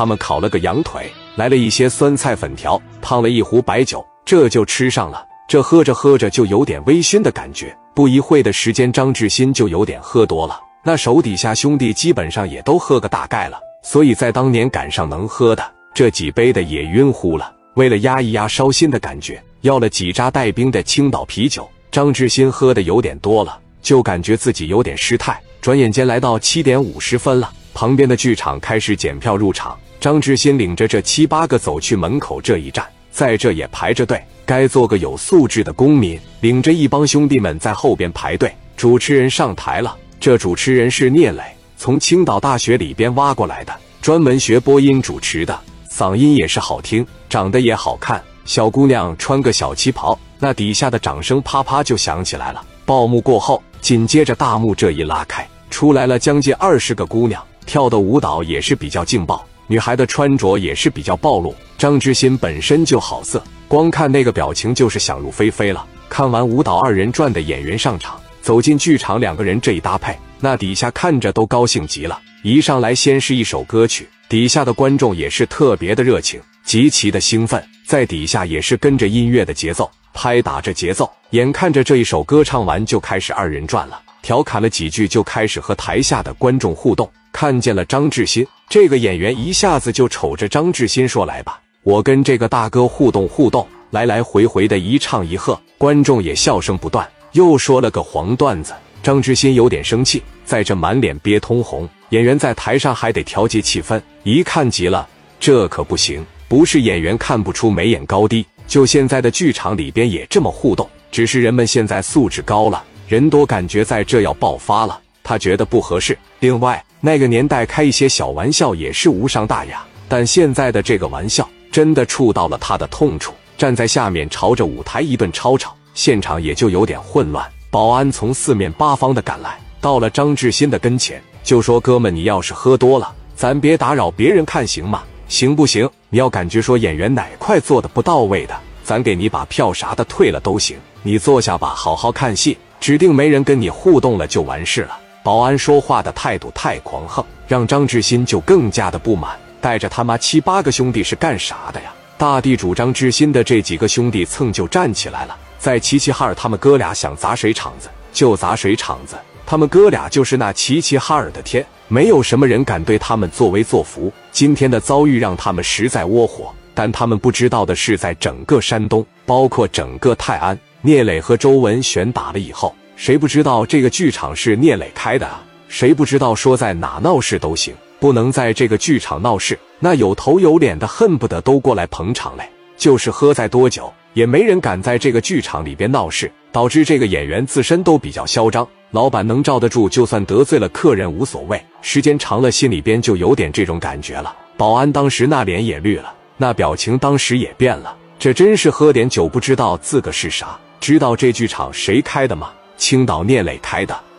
他们烤了个羊腿，来了一些酸菜粉条，烫了一壶白酒，这就吃上了。这喝着喝着就有点微醺的感觉。不一会的时间，张志新就有点喝多了。那手底下兄弟基本上也都喝个大概了，所以在当年赶上能喝的，这几杯的也晕乎了。为了压一压烧心的感觉，要了几扎带冰的青岛啤酒。张志新喝的有点多了，就感觉自己有点失态。转眼间来到七点五十分了，旁边的剧场开始检票入场。张志新领着这七八个走去门口这一站，在这也排着队。该做个有素质的公民，领着一帮兄弟们在后边排队。主持人上台了，这主持人是聂磊，从青岛大学里边挖过来的，专门学播音主持的，嗓音也是好听，长得也好看。小姑娘穿个小旗袍，那底下的掌声啪啪就响起来了。报幕过后，紧接着大幕这一拉开，出来了将近二十个姑娘，跳的舞蹈也是比较劲爆，女孩的穿着也是比较暴露。张之新本身就好色。光看那个表情就是想入非非了。看完舞蹈二人转的演员上场，走进剧场，两个人这一搭配，那底下看着都高兴极了。一上来先是一首歌曲，底下的观众也是特别的热情，极其的兴奋，在底下也是跟着音乐的节奏拍打着节奏。眼看着这一首歌唱完，就开始二人转了，调侃了几句，就开始和台下的观众互动。看见了张志新这个演员，一下子就瞅着张志新说：“来吧。”我跟这个大哥互动互动，来来回回的一唱一和，观众也笑声不断。又说了个黄段子，张志新有点生气，在这满脸憋通红。演员在台上还得调节气氛，一看急了，这可不行。不是演员看不出眉眼高低，就现在的剧场里边也这么互动，只是人们现在素质高了，人多感觉在这要爆发了，他觉得不合适。另外，那个年代开一些小玩笑也是无伤大雅，但现在的这个玩笑。真的触到了他的痛处，站在下面朝着舞台一顿吵吵，现场也就有点混乱。保安从四面八方的赶来，到了张志新的跟前，就说：“哥们，你要是喝多了，咱别打扰别人看，行吗？行不行？你要感觉说演员哪块做的不到位的，咱给你把票啥的退了都行。你坐下吧，好好看戏，指定没人跟你互动了就完事了。”保安说话的态度太狂横，让张志新就更加的不满。带着他妈七八个兄弟是干啥的呀？大地主张志新的这几个兄弟蹭就站起来了，在齐齐哈尔他们哥俩想砸谁场子就砸谁场子，他们哥俩就是那齐齐哈尔的天，没有什么人敢对他们作威作福。今天的遭遇让他们实在窝火，但他们不知道的是，在整个山东，包括整个泰安，聂磊和周文选打了以后，谁不知道这个剧场是聂磊开的啊？谁不知道说在哪闹事都行？不能在这个剧场闹事，那有头有脸的恨不得都过来捧场来。就是喝再多酒，也没人敢在这个剧场里边闹事，导致这个演员自身都比较嚣张。老板能罩得住，就算得罪了客人无所谓。时间长了，心里边就有点这种感觉了。保安当时那脸也绿了，那表情当时也变了。这真是喝点酒不知道自个是啥。知道这剧场谁开的吗？青岛聂磊开的。